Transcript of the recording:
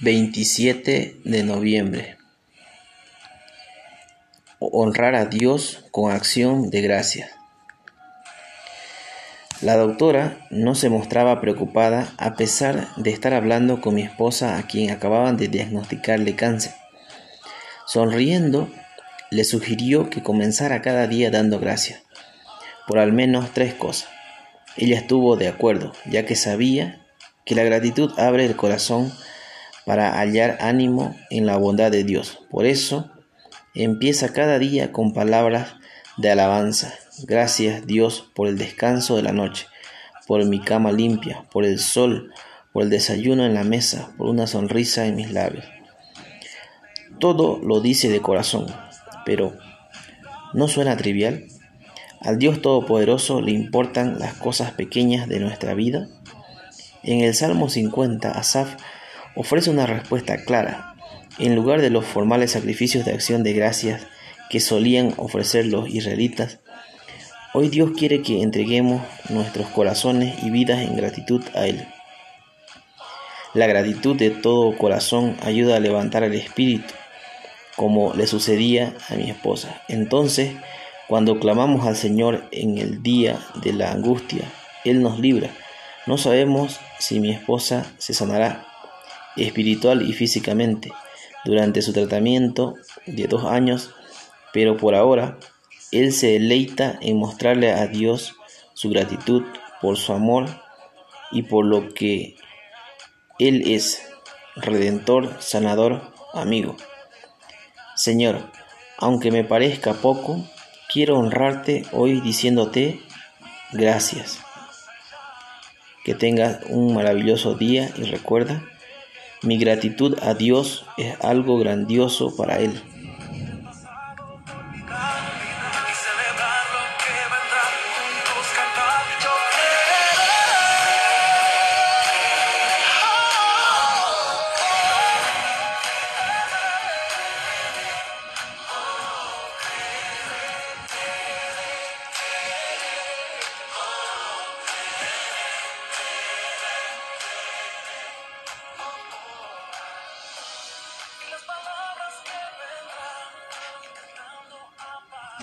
27 de noviembre. Honrar a Dios con acción de gracias. La doctora no se mostraba preocupada a pesar de estar hablando con mi esposa a quien acababan de diagnosticarle cáncer. Sonriendo, le sugirió que comenzara cada día dando gracias por al menos tres cosas. Ella estuvo de acuerdo, ya que sabía que la gratitud abre el corazón para hallar ánimo en la bondad de Dios. Por eso, empieza cada día con palabras de alabanza. Gracias Dios por el descanso de la noche, por mi cama limpia, por el sol, por el desayuno en la mesa, por una sonrisa en mis labios. Todo lo dice de corazón, pero ¿no suena trivial? ¿Al Dios Todopoderoso le importan las cosas pequeñas de nuestra vida? En el Salmo 50, Asaf ofrece una respuesta clara. En lugar de los formales sacrificios de acción de gracias que solían ofrecer los israelitas, hoy Dios quiere que entreguemos nuestros corazones y vidas en gratitud a Él. La gratitud de todo corazón ayuda a levantar el espíritu, como le sucedía a mi esposa. Entonces, cuando clamamos al Señor en el día de la angustia, Él nos libra. No sabemos si mi esposa se sanará, espiritual y físicamente durante su tratamiento de dos años, pero por ahora él se deleita en mostrarle a Dios su gratitud por su amor y por lo que Él es, redentor, sanador, amigo. Señor, aunque me parezca poco, quiero honrarte hoy diciéndote gracias. Que tengas un maravilloso día y recuerda mi gratitud a Dios es algo grandioso para Él.